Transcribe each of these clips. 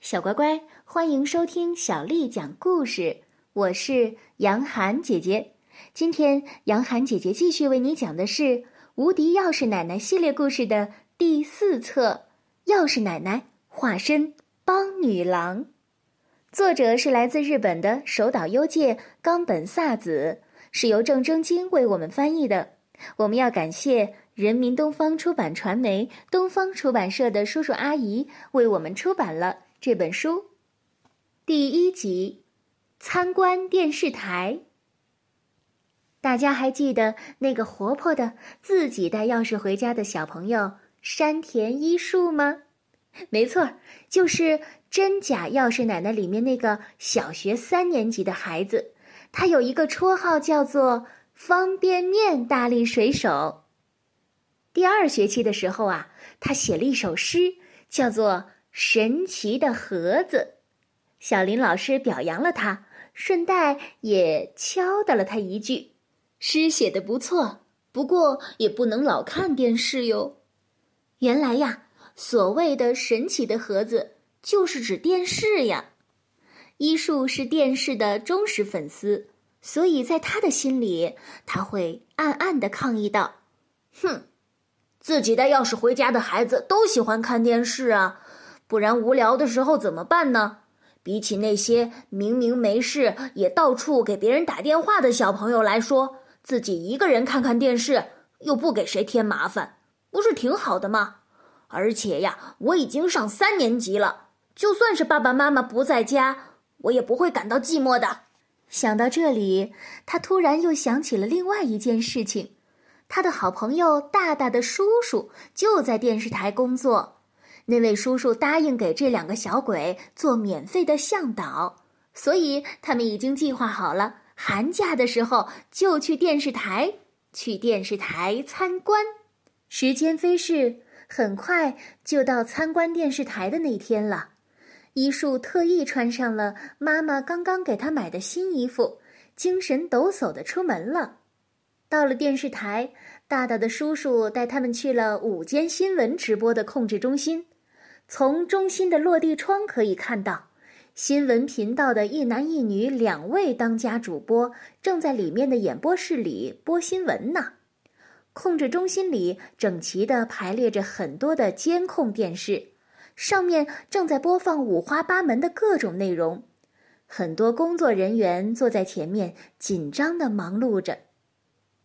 小乖乖，欢迎收听小丽讲故事。我是杨涵姐姐。今天，杨涵姐姐继续为你讲的是《无敌钥匙奶奶》系列故事的第四册《钥匙奶奶化身帮女郎》。作者是来自日本的手岛优介、冈本萨子，是由郑征京为我们翻译的。我们要感谢人民东方出版传媒、东方出版社的叔叔阿姨为我们出版了。这本书，第一集，参观电视台。大家还记得那个活泼的、自己带钥匙回家的小朋友山田一树吗？没错，就是《真假钥匙奶奶》里面那个小学三年级的孩子。他有一个绰号叫做“方便面大力水手”。第二学期的时候啊，他写了一首诗，叫做。神奇的盒子，小林老师表扬了他，顺带也敲打了他一句：“诗写的不错，不过也不能老看电视哟。”原来呀，所谓的神奇的盒子就是指电视呀。一树是电视的忠实粉丝，所以在他的心里，他会暗暗的抗议道：“哼，自己带钥匙回家的孩子都喜欢看电视啊。”不然无聊的时候怎么办呢？比起那些明明没事也到处给别人打电话的小朋友来说，自己一个人看看电视又不给谁添麻烦，不是挺好的吗？而且呀，我已经上三年级了，就算是爸爸妈妈不在家，我也不会感到寂寞的。想到这里，他突然又想起了另外一件事情：他的好朋友大大的叔叔就在电视台工作。那位叔叔答应给这两个小鬼做免费的向导，所以他们已经计划好了，寒假的时候就去电视台，去电视台参观。时间飞逝，很快就到参观电视台的那天了。一树特意穿上了妈妈刚刚给他买的新衣服，精神抖擞的出门了。到了电视台，大大的叔叔带他们去了午间新闻直播的控制中心。从中心的落地窗可以看到，新闻频道的一男一女两位当家主播正在里面的演播室里播新闻呢。控制中心里整齐地排列着很多的监控电视，上面正在播放五花八门的各种内容。很多工作人员坐在前面，紧张地忙碌着。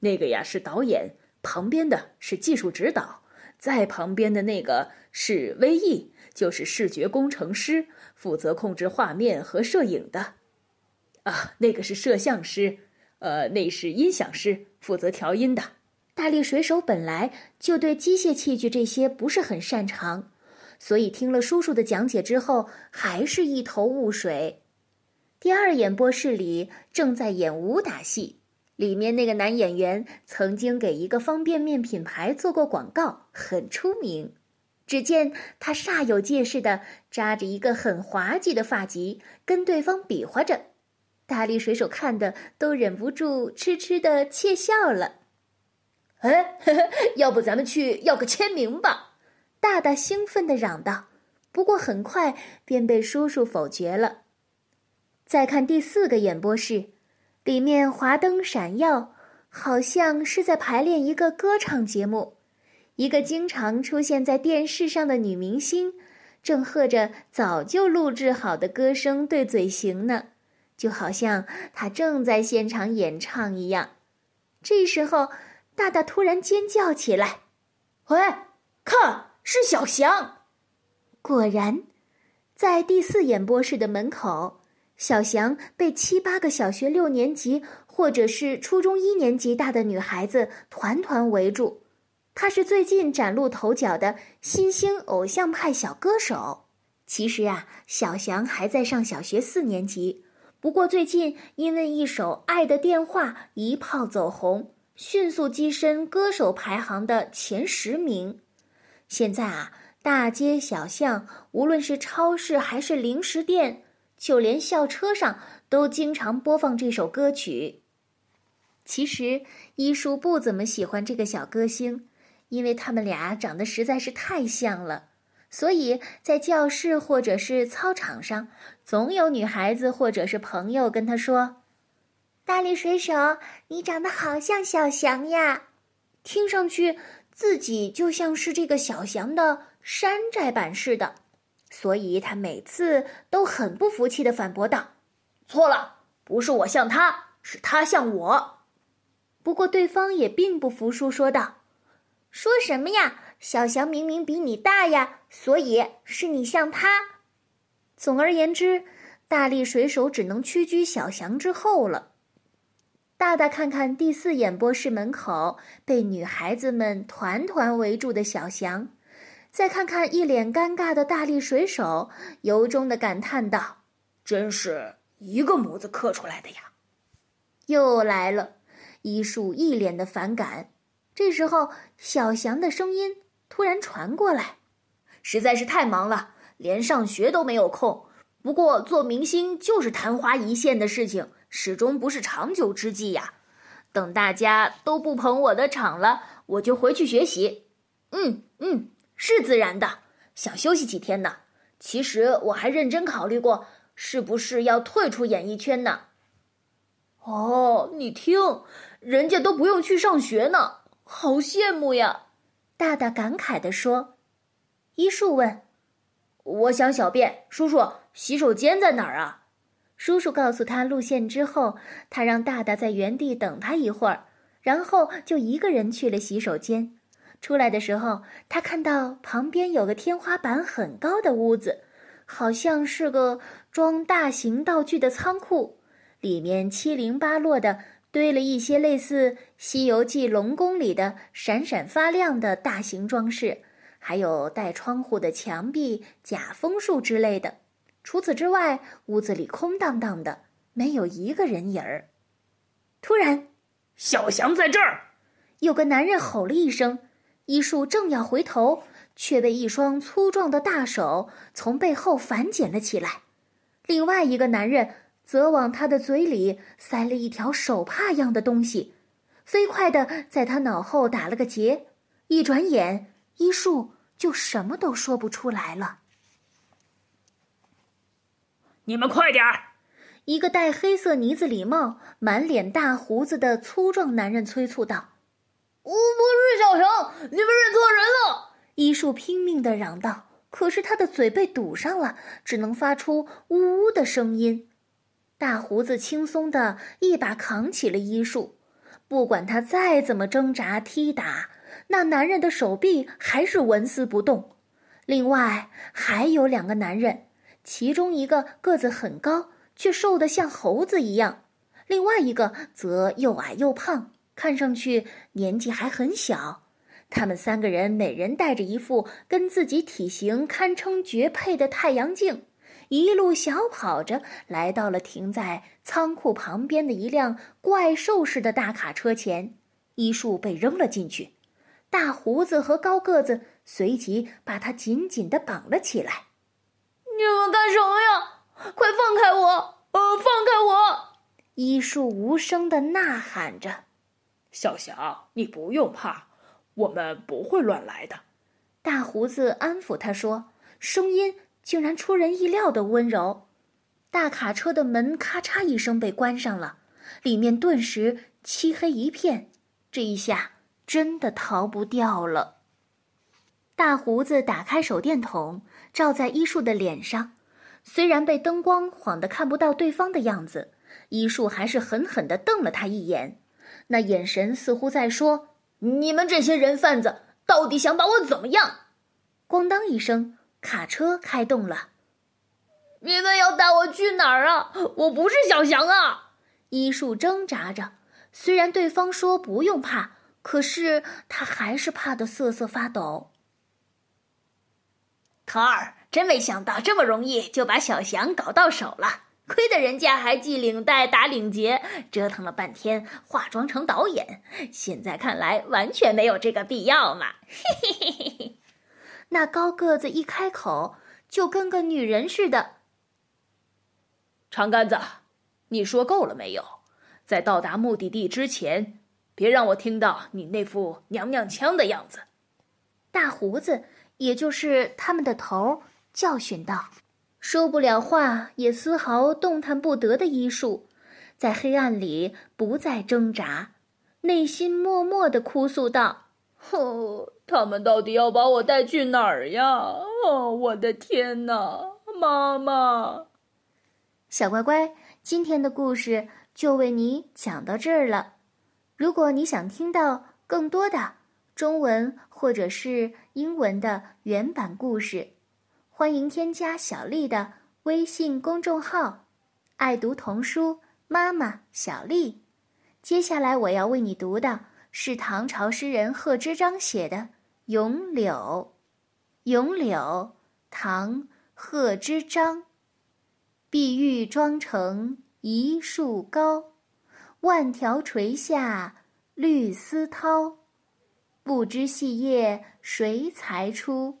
那个呀是导演，旁边的是技术指导。在旁边的那个是威毅，就是视觉工程师，负责控制画面和摄影的。啊，那个是摄像师，呃，那是音响师，负责调音的。大力水手本来就对机械器具这些不是很擅长，所以听了叔叔的讲解之后，还是一头雾水。第二演播室里正在演武打戏。里面那个男演员曾经给一个方便面品牌做过广告，很出名。只见他煞有介事的扎着一个很滑稽的发髻，跟对方比划着。大力水手看的都忍不住痴痴的窃笑了。哎，要不咱们去要个签名吧？大大兴奋的嚷道。不过很快便被叔叔否决了。再看第四个演播室。里面华灯闪耀，好像是在排练一个歌唱节目。一个经常出现在电视上的女明星，正和着早就录制好的歌声对嘴型呢，就好像她正在现场演唱一样。这时候，大大突然尖叫起来：“喂，看，是小翔！”果然，在第四演播室的门口。小翔被七八个小学六年级或者是初中一年级大的女孩子团团围住，她是最近崭露头角的新兴偶像派小歌手。其实啊，小翔还在上小学四年级，不过最近因为一首《爱的电话》一炮走红，迅速跻身歌手排行的前十名。现在啊，大街小巷，无论是超市还是零食店。就连校车上都经常播放这首歌曲。其实，一叔不怎么喜欢这个小歌星，因为他们俩长得实在是太像了。所以在教室或者是操场上，总有女孩子或者是朋友跟他说：“大力水手，你长得好像小翔呀！”听上去自己就像是这个小翔的山寨版似的，所以他每次都很不服气的反驳道：“错了，不是我像他，是他像我。”不过对方也并不服输，说道：“说什么呀？小翔明明比你大呀，所以是你像他。”总而言之，大力水手只能屈居小翔之后了。大大看看第四演播室门口被女孩子们团团围住的小翔，再看看一脸尴尬的大力水手，由衷的感叹道：“真是一个模子刻出来的呀！”又来了，一树一脸的反感。这时候，小翔的声音突然传过来：“实在是太忙了，连上学都没有空。不过做明星就是昙花一现的事情。”始终不是长久之计呀！等大家都不捧我的场了，我就回去学习。嗯嗯，是自然的。想休息几天呢。其实我还认真考虑过，是不是要退出演艺圈呢？哦，你听，人家都不用去上学呢，好羡慕呀！大大感慨地说。一树问：“我想小便，叔叔，洗手间在哪儿啊？”叔叔告诉他路线之后，他让大大在原地等他一会儿，然后就一个人去了洗手间。出来的时候，他看到旁边有个天花板很高的屋子，好像是个装大型道具的仓库，里面七零八落的堆了一些类似《西游记》龙宫里的闪闪发亮的大型装饰，还有带窗户的墙壁、假枫树之类的。除此之外，屋子里空荡荡的，没有一个人影儿。突然，小翔在这儿！有个男人吼了一声。一树正要回头，却被一双粗壮的大手从背后反剪了起来。另外一个男人则往他的嘴里塞了一条手帕样的东西，飞快的在他脑后打了个结。一转眼，一树就什么都说不出来了。你们快点儿！一个戴黑色呢子礼帽、满脸大胡子的粗壮男人催促道：“我不是小熊，你们认错人了！”医术拼命的嚷道，可是他的嘴被堵上了，只能发出呜呜的声音。大胡子轻松的一把扛起了医术，不管他再怎么挣扎踢打，那男人的手臂还是纹丝不动。另外还有两个男人。其中一个个子很高，却瘦得像猴子一样；另外一个则又矮又胖，看上去年纪还很小。他们三个人每人戴着一副跟自己体型堪称绝配的太阳镜，一路小跑着来到了停在仓库旁边的一辆怪兽似的大卡车前。医术被扔了进去，大胡子和高个子随即把他紧紧地绑了起来。你们干什么呀？快放开我！呃，放开我！医术无声的呐喊着。小翔，你不用怕，我们不会乱来的。大胡子安抚他说，声音竟然出人意料的温柔。大卡车的门咔嚓一声被关上了，里面顿时漆黑一片。这一下真的逃不掉了。大胡子打开手电筒，照在医树的脸上。虽然被灯光晃得看不到对方的样子，医树还是狠狠地瞪了他一眼，那眼神似乎在说：“你们这些人贩子，到底想把我怎么样？”咣当一声，卡车开动了。你们要带我去哪儿啊？我不是小翔啊！医术挣扎着，虽然对方说不用怕，可是他还是怕得瑟瑟发抖。特二，真没想到这么容易就把小翔搞到手了，亏得人家还系领带、打领结，折腾了半天化妆成导演。现在看来完全没有这个必要嘛！嘿嘿嘿嘿。那高个子一开口就跟个女人似的。长杆子，你说够了没有？在到达目的地之前，别让我听到你那副娘娘腔的样子。大胡子。也就是他们的头，教训道：“说不了话，也丝毫动弹不得的医术，在黑暗里不再挣扎，内心默默的哭诉道：‘哦，他们到底要把我带去哪儿呀？哦，我的天哪，妈妈！’小乖乖，今天的故事就为你讲到这儿了。如果你想听到更多的中文或者是英文的原版故事，欢迎添加小丽的微信公众号“爱读童书妈妈小丽”。接下来我要为你读的是唐朝诗人贺知章写的《咏柳》。《咏柳》唐·贺知章。碧玉妆成一树高，万条垂下绿丝绦。不知细叶谁裁出？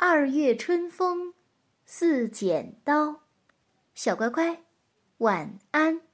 二月春风似剪刀。小乖乖，晚安。